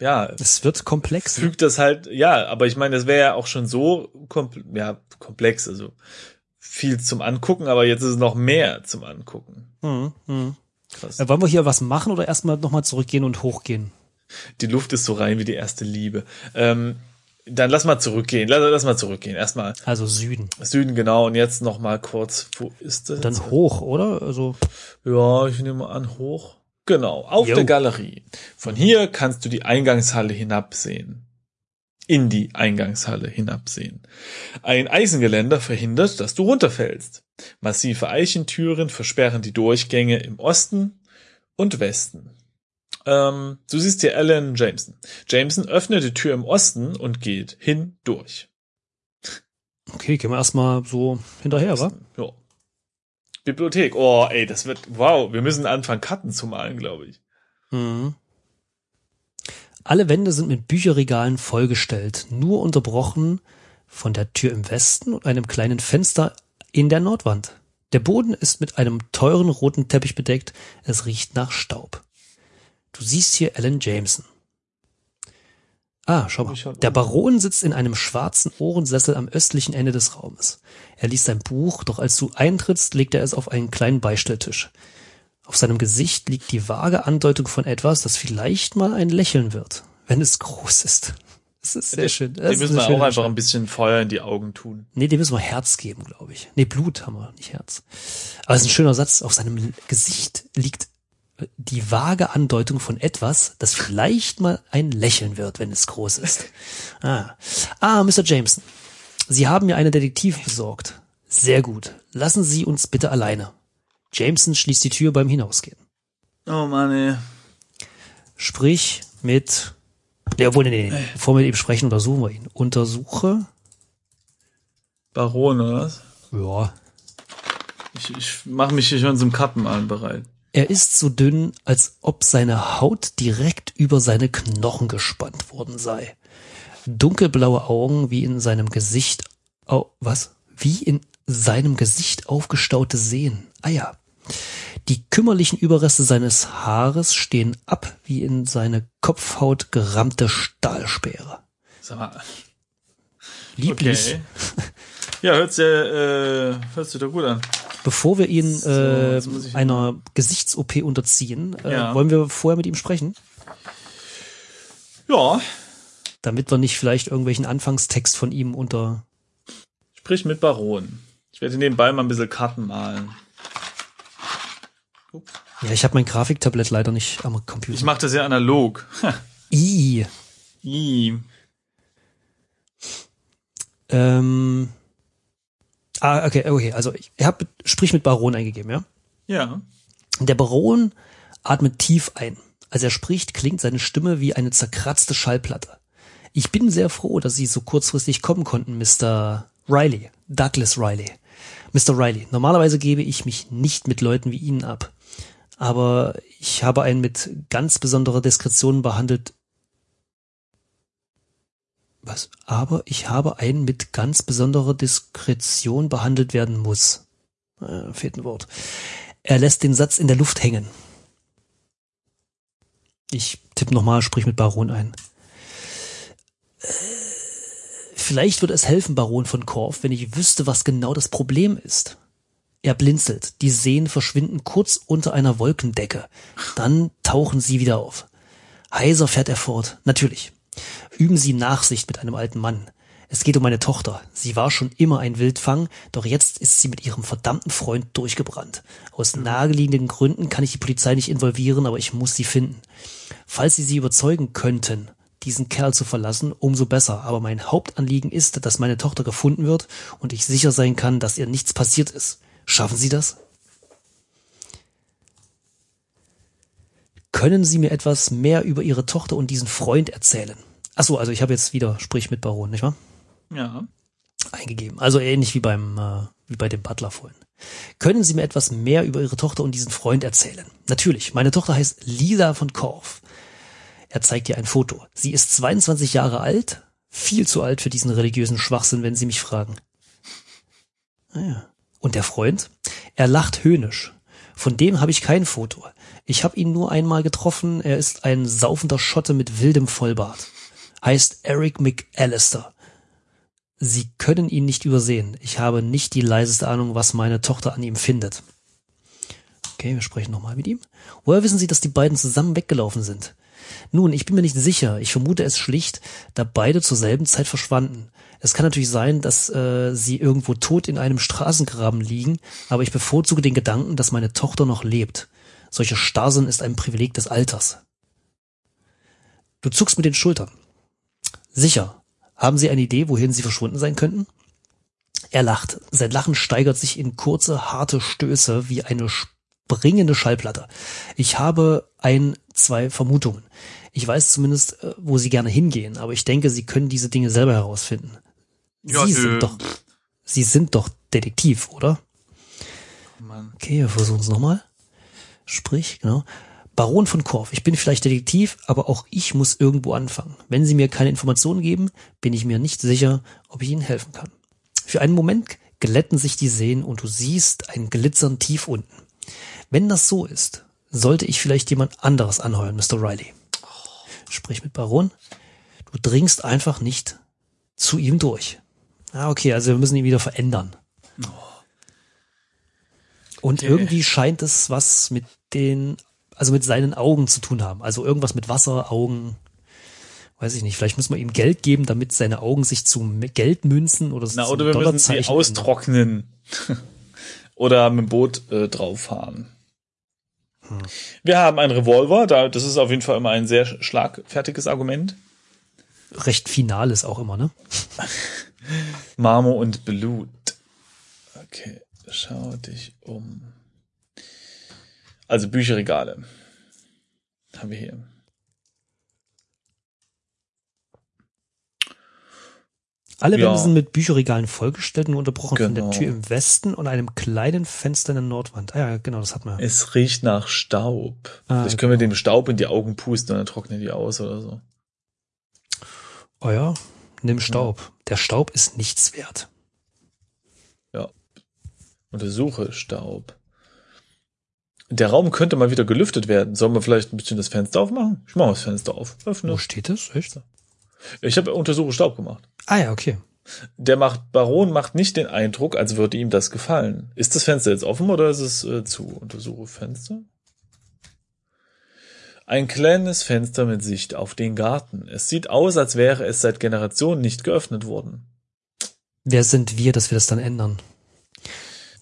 Speaker 1: ja.
Speaker 2: Es wird komplex.
Speaker 1: Ne? Fügt das halt, ja, aber ich meine, das wäre ja auch schon so kompl ja, komplex, also viel zum Angucken, aber jetzt ist es noch mehr zum Angucken.
Speaker 2: Mhm, mh. Krass. Äh, wollen wir hier was machen oder erstmal nochmal zurückgehen und hochgehen?
Speaker 1: Die Luft ist so rein wie die erste Liebe. Ähm, dann lass mal zurückgehen. Lass, lass mal zurückgehen. Erstmal.
Speaker 2: Also Süden.
Speaker 1: Süden, genau. Und jetzt noch mal kurz. Wo ist das?
Speaker 2: Dann hoch, oder? Also.
Speaker 1: Ja, ich nehme an, hoch. Genau. Auf jo. der Galerie. Von hier kannst du die Eingangshalle hinabsehen. In die Eingangshalle hinabsehen. Ein Eisengeländer verhindert, dass du runterfällst. Massive Eichentüren versperren die Durchgänge im Osten und Westen. Ähm, du siehst hier Alan Jameson. Jameson öffnet die Tür im Osten und geht hindurch.
Speaker 2: Okay, gehen wir erstmal so hinterher, wa?
Speaker 1: Ja. Bibliothek. Oh, ey, das wird, wow, wir müssen anfangen, Karten zu malen, glaube ich. Mhm.
Speaker 2: Alle Wände sind mit Bücherregalen vollgestellt, nur unterbrochen von der Tür im Westen und einem kleinen Fenster in der Nordwand. Der Boden ist mit einem teuren roten Teppich bedeckt, es riecht nach Staub. Du siehst hier Alan Jameson. Ah, schau mal. Der Baron sitzt in einem schwarzen Ohrensessel am östlichen Ende des Raumes. Er liest ein Buch, doch als du eintrittst, legt er es auf einen kleinen Beistelltisch. Auf seinem Gesicht liegt die vage Andeutung von etwas, das vielleicht mal ein Lächeln wird, wenn es groß ist. Das ist sehr schön. Das
Speaker 1: dem müssen wir auch einfach ein bisschen Feuer in die Augen tun.
Speaker 2: Nee, dem müssen wir Herz geben, glaube ich. Nee, Blut haben wir, nicht Herz. Aber es ist ein schöner Satz. Auf seinem Gesicht liegt die vage Andeutung von etwas, das vielleicht mal ein Lächeln wird, wenn es groß ist. Ah, ah Mr. Jameson, Sie haben mir einen Detektiv besorgt. Sehr gut. Lassen Sie uns bitte alleine. Jameson schließt die Tür beim Hinausgehen.
Speaker 1: Oh Mann, ey.
Speaker 2: Sprich mit. Ja, obwohl, nee, nee, bevor wir mit ihm sprechen, untersuchen wir ihn. Untersuche.
Speaker 1: Baron, oder was?
Speaker 2: Ja.
Speaker 1: Ich, ich mache mich hier schon zum Kappenmalen bereit.
Speaker 2: Er ist so dünn, als ob seine Haut direkt über seine Knochen gespannt worden sei. Dunkelblaue Augen wie in seinem Gesicht, oh, was? Wie in seinem Gesicht aufgestaute Sehnen. Ah ja. Die kümmerlichen Überreste seines Haares stehen ab wie in seine Kopfhaut gerammte Stahlspeere.
Speaker 1: Sag mal.
Speaker 2: Lieblich.
Speaker 1: Okay. Ja, hört sich, äh, hört sich doch gut an.
Speaker 2: Bevor wir ihn so, äh, einer Gesichts-OP unterziehen, äh, ja. wollen wir vorher mit ihm sprechen?
Speaker 1: Ja.
Speaker 2: Damit wir nicht vielleicht irgendwelchen Anfangstext von ihm unter.
Speaker 1: Sprich mit Baron. Ich werde nebenbei mal ein bisschen Karten malen.
Speaker 2: Ups. Ja, ich habe mein Grafiktablett leider nicht am Computer.
Speaker 1: Ich mache das ja analog.
Speaker 2: I.
Speaker 1: I.
Speaker 2: Ähm, Ah, okay, okay. Also ich habe sprich mit Baron eingegeben, ja?
Speaker 1: Ja.
Speaker 2: Der Baron atmet tief ein. Als er spricht, klingt seine Stimme wie eine zerkratzte Schallplatte. Ich bin sehr froh, dass Sie so kurzfristig kommen konnten, Mr. Riley. Douglas Riley. Mr. Riley, normalerweise gebe ich mich nicht mit Leuten wie Ihnen ab. aber ich habe einen mit ganz besonderer Diskretion behandelt. Was? Aber ich habe einen mit ganz besonderer Diskretion behandelt werden muss. Äh, fehlt ein Wort. Er lässt den Satz in der Luft hängen. Ich tippe nochmal, sprich mit Baron ein. Äh, vielleicht würde es helfen, Baron von Korf, wenn ich wüsste, was genau das Problem ist. Er blinzelt. Die Seen verschwinden kurz unter einer Wolkendecke. Dann tauchen sie wieder auf. Heiser fährt er fort. Natürlich. Üben Sie Nachsicht mit einem alten Mann. Es geht um meine Tochter. Sie war schon immer ein Wildfang, doch jetzt ist sie mit ihrem verdammten Freund durchgebrannt. Aus naheliegenden Gründen kann ich die Polizei nicht involvieren, aber ich muss sie finden. Falls Sie sie überzeugen könnten, diesen Kerl zu verlassen, umso besser. Aber mein Hauptanliegen ist, dass meine Tochter gefunden wird und ich sicher sein kann, dass ihr nichts passiert ist. Schaffen Sie das? Können Sie mir etwas mehr über Ihre Tochter und diesen Freund erzählen? Achso, also ich habe jetzt wieder Sprich mit Baron, nicht wahr?
Speaker 1: Ja.
Speaker 2: Eingegeben. Also ähnlich wie beim äh, wie bei dem Butler vorhin. Können Sie mir etwas mehr über Ihre Tochter und diesen Freund erzählen? Natürlich. Meine Tochter heißt Lisa von Korf. Er zeigt ihr ein Foto. Sie ist 22 Jahre alt, viel zu alt für diesen religiösen Schwachsinn, wenn Sie mich fragen. Naja. Ah und der Freund? Er lacht höhnisch. Von dem habe ich kein Foto. Ich habe ihn nur einmal getroffen. Er ist ein saufender Schotte mit wildem Vollbart. Heißt Eric McAllister. Sie können ihn nicht übersehen. Ich habe nicht die leiseste Ahnung, was meine Tochter an ihm findet. Okay, wir sprechen nochmal mit ihm. Woher wissen Sie, dass die beiden zusammen weggelaufen sind? Nun, ich bin mir nicht sicher. Ich vermute es schlicht, da beide zur selben Zeit verschwanden. Es kann natürlich sein, dass äh, sie irgendwo tot in einem Straßengraben liegen, aber ich bevorzuge den Gedanken, dass meine Tochter noch lebt. Solche Starrsinn ist ein Privileg des Alters. Du zuckst mit den Schultern. Sicher. Haben Sie eine Idee, wohin Sie verschwunden sein könnten? Er lacht. Sein Lachen steigert sich in kurze, harte Stöße wie eine springende Schallplatte. Ich habe ein, zwei Vermutungen. Ich weiß zumindest, äh, wo Sie gerne hingehen, aber ich denke, Sie können diese Dinge selber herausfinden. Ja, Sie sind doch, Sie sind doch Detektiv, oder? Mann. Okay, wir versuchen es nochmal. Sprich, genau. Baron von Korf, ich bin vielleicht Detektiv, aber auch ich muss irgendwo anfangen. Wenn Sie mir keine Informationen geben, bin ich mir nicht sicher, ob ich Ihnen helfen kann. Für einen Moment glätten sich die Seen und du siehst ein Glitzern tief unten. Wenn das so ist, sollte ich vielleicht jemand anderes anheuern, Mr. Riley. Sprich mit Baron. Du dringst einfach nicht zu ihm durch. Ah, okay, also wir müssen ihn wieder verändern. Oh. Und okay. irgendwie scheint es was mit den, also mit seinen Augen zu tun haben. Also irgendwas mit Wasser, Augen, weiß ich nicht. Vielleicht muss man ihm Geld geben, damit seine Augen sich zu Geld münzen oder so.
Speaker 1: Na, oder wir müssen sie austrocknen. oder mit dem Boot äh, drauf fahren. Hm. Wir haben einen Revolver, da, das ist auf jeden Fall immer ein sehr schlagfertiges Argument.
Speaker 2: Recht finales auch immer, ne?
Speaker 1: Marmor und Blut. Okay, schau dich um. Also Bücherregale. Haben wir hier.
Speaker 2: Alle ja. Wände sind mit Bücherregalen vollgestellt und unterbrochen genau. von der genau. Tür im Westen und einem kleinen Fenster in der Nordwand. Ah ja, genau, das hat man.
Speaker 1: Es riecht nach Staub. Ah, Vielleicht können wir dem Staub in die Augen pusten und dann trocknen die aus oder so.
Speaker 2: Oh ja, nimm Staub. Ja. Der Staub ist nichts wert.
Speaker 1: Untersuche Staub. Der Raum könnte mal wieder gelüftet werden. Sollen wir vielleicht ein bisschen das Fenster aufmachen? Ich mache das Fenster auf.
Speaker 2: Öffne. Wo steht das? Echt?
Speaker 1: Ich habe Untersuche Staub gemacht.
Speaker 2: Ah ja, okay.
Speaker 1: Der macht Baron macht nicht den Eindruck, als würde ihm das gefallen. Ist das Fenster jetzt offen oder ist es äh, zu? Untersuche Fenster. Ein kleines Fenster mit Sicht auf den Garten. Es sieht aus, als wäre es seit Generationen nicht geöffnet worden.
Speaker 2: Wer sind wir, dass wir das dann ändern?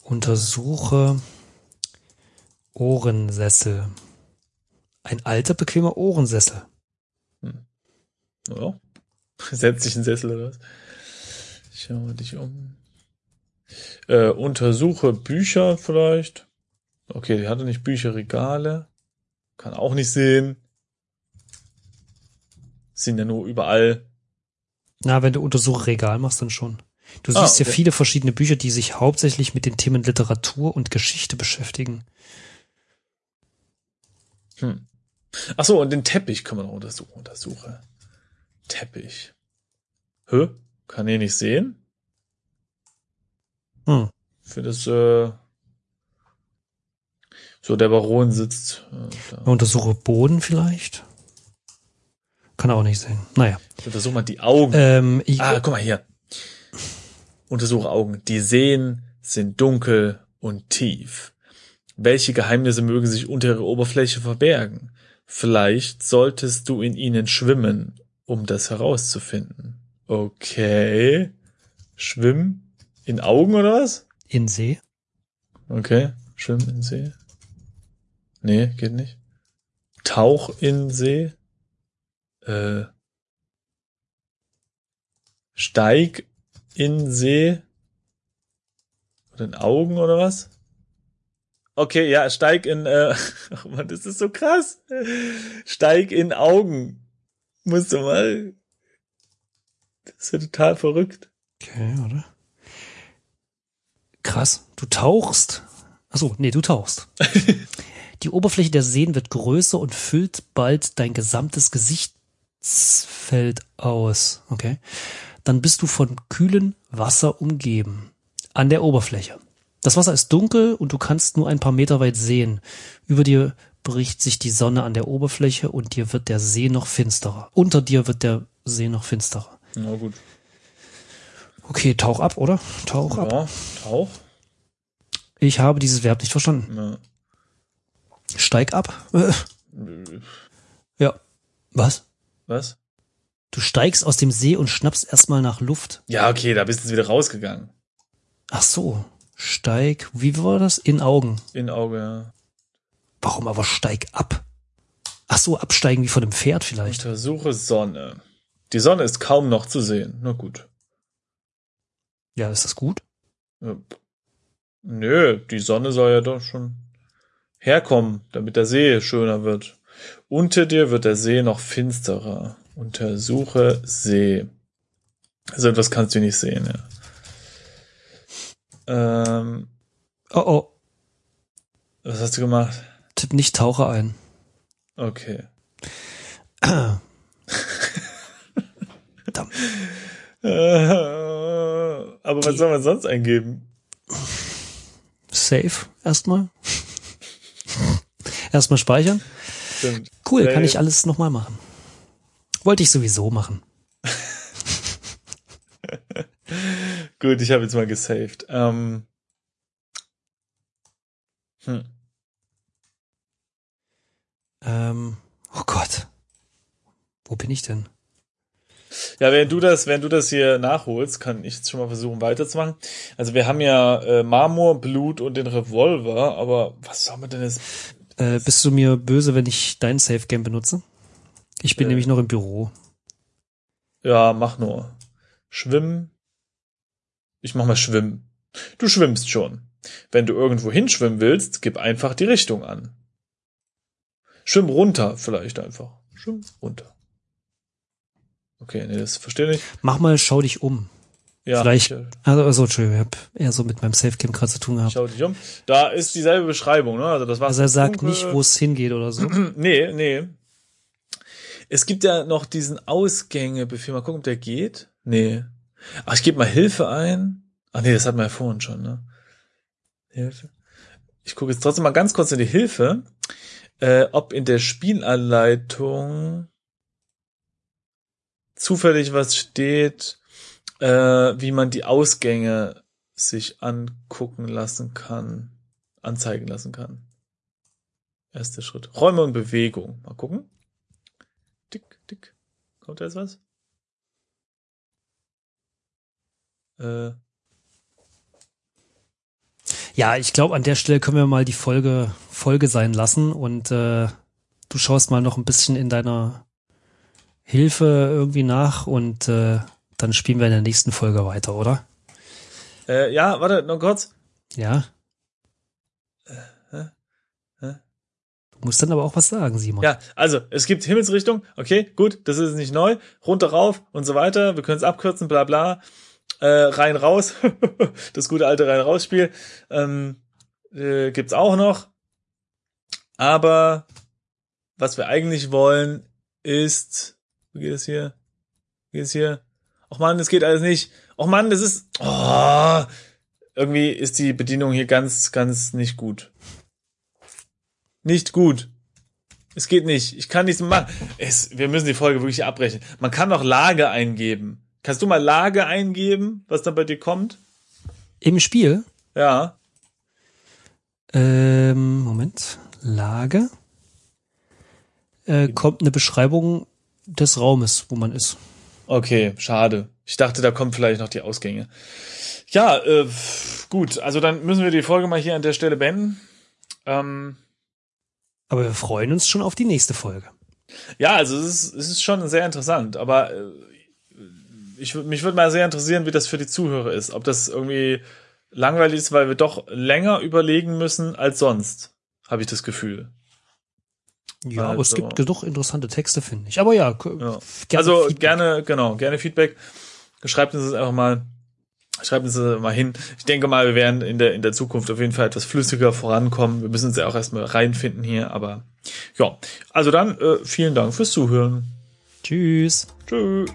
Speaker 2: Untersuche Ohrensessel. Ein alter, bequemer Ohrensessel. Hm.
Speaker 1: Ja. Setz dich in Sessel oder was? Schau dich um. Äh, untersuche Bücher vielleicht. Okay, die hatte nicht Bücherregale. Kann auch nicht sehen. Sind ja nur überall.
Speaker 2: Na, wenn du Untersuchregal machst, dann schon. Du ah, siehst okay. ja viele verschiedene Bücher, die sich hauptsächlich mit den Themen Literatur und Geschichte beschäftigen.
Speaker 1: Hm. Ach so, und den Teppich kann man auch untersuchen. Untersuche. Teppich. Hä? Kann ich nicht sehen?
Speaker 2: Hm.
Speaker 1: Für das, äh, so der Baron sitzt. Äh.
Speaker 2: Untersuche Boden vielleicht. Kann er auch nicht sehen. Naja.
Speaker 1: Untersuche mal die Augen.
Speaker 2: Ähm, ich,
Speaker 1: ah, guck mal hier. Untersuche Augen. Die Seen sind dunkel und tief. Welche Geheimnisse mögen sich unter ihrer Oberfläche verbergen? Vielleicht solltest du in ihnen schwimmen, um das herauszufinden. Okay. Schwimmen in Augen oder was?
Speaker 2: in See.
Speaker 1: Okay. Schwimmen in See. Nee, geht nicht. Tauch in See. Äh. Steig in See. Oder in Augen oder was? Okay, ja, steig in, äh, ach man, das ist so krass. Steig in Augen. Musst du mal. Das ist ja total verrückt.
Speaker 2: Okay, oder? Krass. Du tauchst. Achso, nee, du tauchst. Die Oberfläche der Seen wird größer und füllt bald dein gesamtes Gesichtsfeld aus. Okay. Dann bist du von kühlem Wasser umgeben. An der Oberfläche. Das Wasser ist dunkel und du kannst nur ein paar Meter weit sehen. Über dir bricht sich die Sonne an der Oberfläche und dir wird der See noch finsterer. Unter dir wird der See noch finsterer.
Speaker 1: Na gut.
Speaker 2: Okay, tauch ab, oder? Tauch ab.
Speaker 1: Ja, Tauch.
Speaker 2: Ich habe dieses Verb nicht verstanden.
Speaker 1: Ja.
Speaker 2: Steig ab. Äh, ja. Was?
Speaker 1: Was?
Speaker 2: Du steigst aus dem See und schnappst erstmal nach Luft.
Speaker 1: Ja, okay, da bist du wieder rausgegangen.
Speaker 2: Ach so. Steig. Wie war das? In Augen.
Speaker 1: In Auge, ja.
Speaker 2: Warum aber steig ab? Ach so, absteigen wie von einem Pferd vielleicht.
Speaker 1: Untersuche Sonne. Die Sonne ist kaum noch zu sehen. Na gut.
Speaker 2: Ja, ist das gut?
Speaker 1: Ja. Nö, die Sonne soll ja doch schon herkommen, damit der See schöner wird. Unter dir wird der See noch finsterer. Untersuche See. Also etwas kannst du nicht sehen, ja. Ähm,
Speaker 2: Oh oh.
Speaker 1: was hast du gemacht?
Speaker 2: Tipp nicht Taucher ein.
Speaker 1: Okay.
Speaker 2: Verdammt.
Speaker 1: Aber was soll man sonst eingeben?
Speaker 2: Safe erstmal. erstmal speichern.
Speaker 1: Stimmt.
Speaker 2: Cool,
Speaker 1: Safe.
Speaker 2: kann ich alles nochmal machen. Wollte ich sowieso machen.
Speaker 1: Gut, ich habe jetzt mal gesaved. Ähm, hm.
Speaker 2: Ähm, oh Gott. Wo bin ich denn?
Speaker 1: Ja, wenn du das, wenn du das hier nachholst, kann ich jetzt schon mal versuchen weiterzumachen. Also wir haben ja äh, Marmor, Blut und den Revolver, aber was soll man denn jetzt?
Speaker 2: Äh, bist du mir böse, wenn ich dein Safe Game benutze? Ich bin
Speaker 1: Äh.
Speaker 2: nämlich noch im Büro.
Speaker 1: Ja, mach nur. Schwimmen. Ich mach mal Schwimmen. Du schwimmst schon. Wenn du irgendwo hinschwimmen willst, gib einfach die Richtung an. Schwimm runter, vielleicht einfach. Schwimm runter. Okay, nee, das verstehe ich.
Speaker 2: Mach mal, schau dich um.
Speaker 1: Ja,
Speaker 2: Vielleicht-
Speaker 1: ich,
Speaker 2: Also, also Entschuldigung, ich habe eher so mit meinem Safe Game gerade zu tun gehabt.
Speaker 1: schau dich um. Da ist dieselbe Beschreibung, ne? Also das war
Speaker 2: Also er sagt nicht, wo es hingeht oder so.
Speaker 1: Nee, nee. Es gibt ja noch diesen Ausgängebefehl. Mal gucken, ob der geht. Nee. Ach, ich gebe mal Hilfe ein. Ach nee, das hatten wir ja vorhin schon, ne? Hilfe. Ich gucke jetzt trotzdem mal ganz kurz in die Hilfe, äh, ob in der Spielanleitung zufällig was steht, äh, wie man die Ausgänge sich angucken lassen kann, anzeigen lassen kann. Erster Schritt. Räume und Bewegung. Mal gucken. Tick. Kommt da jetzt was? Äh,
Speaker 2: Ja, ich glaube, an der Stelle können wir mal die Folge Folge sein lassen und äh, du schaust mal noch ein bisschen in deiner Hilfe irgendwie nach und äh, dann spielen wir in der nächsten Folge weiter, oder?
Speaker 1: äh, ja, warte, noch kurz.
Speaker 2: Ja.
Speaker 1: hä? Hä?
Speaker 2: Du musst dann aber auch was sagen, Simon.
Speaker 1: Ja, also es gibt Himmelsrichtung, okay, gut, das ist nicht neu, runter rauf und so weiter, wir können es abkürzen, bla bla, äh, rein raus, das gute alte rein raus Spiel ähm, äh, gibt's auch noch, aber was wir eigentlich wollen, ist, wie geht es hier? Wie geht es hier? Och man, das geht alles nicht. Och man, das ist, oh, irgendwie ist die Bedienung hier ganz, ganz nicht gut. Nicht gut. Es geht nicht. Ich kann nichts machen. Es, wir müssen die Folge wirklich abbrechen. Man kann noch Lage eingeben. Kannst du mal Lage eingeben, was dann bei dir kommt?
Speaker 2: Im Spiel?
Speaker 1: Ja.
Speaker 2: Ähm, Moment. Lage. Äh, kommt eine Beschreibung des Raumes, wo man ist.
Speaker 1: Okay, schade. Ich dachte, da kommen vielleicht noch die Ausgänge. Ja, äh, gut. Also dann müssen wir die Folge mal hier an der Stelle beenden. Ähm,
Speaker 2: aber wir freuen uns schon auf die nächste Folge.
Speaker 1: Ja, also es ist, es ist schon sehr interessant, aber äh, ich, mich würde mal sehr interessieren, wie das für die Zuhörer ist. Ob das irgendwie langweilig ist, weil wir doch länger überlegen müssen als sonst, habe ich das Gefühl.
Speaker 2: Ja, also, aber es gibt genug interessante Texte, finde ich. Aber ja, ja.
Speaker 1: Gerne also Feedback. gerne, genau, gerne Feedback. Schreibt uns das einfach mal. Schreibt uns das mal hin. Ich denke mal, wir werden in der, in der Zukunft auf jeden Fall etwas flüssiger vorankommen. Wir müssen uns ja auch erstmal reinfinden hier, aber ja. Also dann, äh, vielen Dank fürs Zuhören.
Speaker 2: Tschüss.
Speaker 1: Tschüss.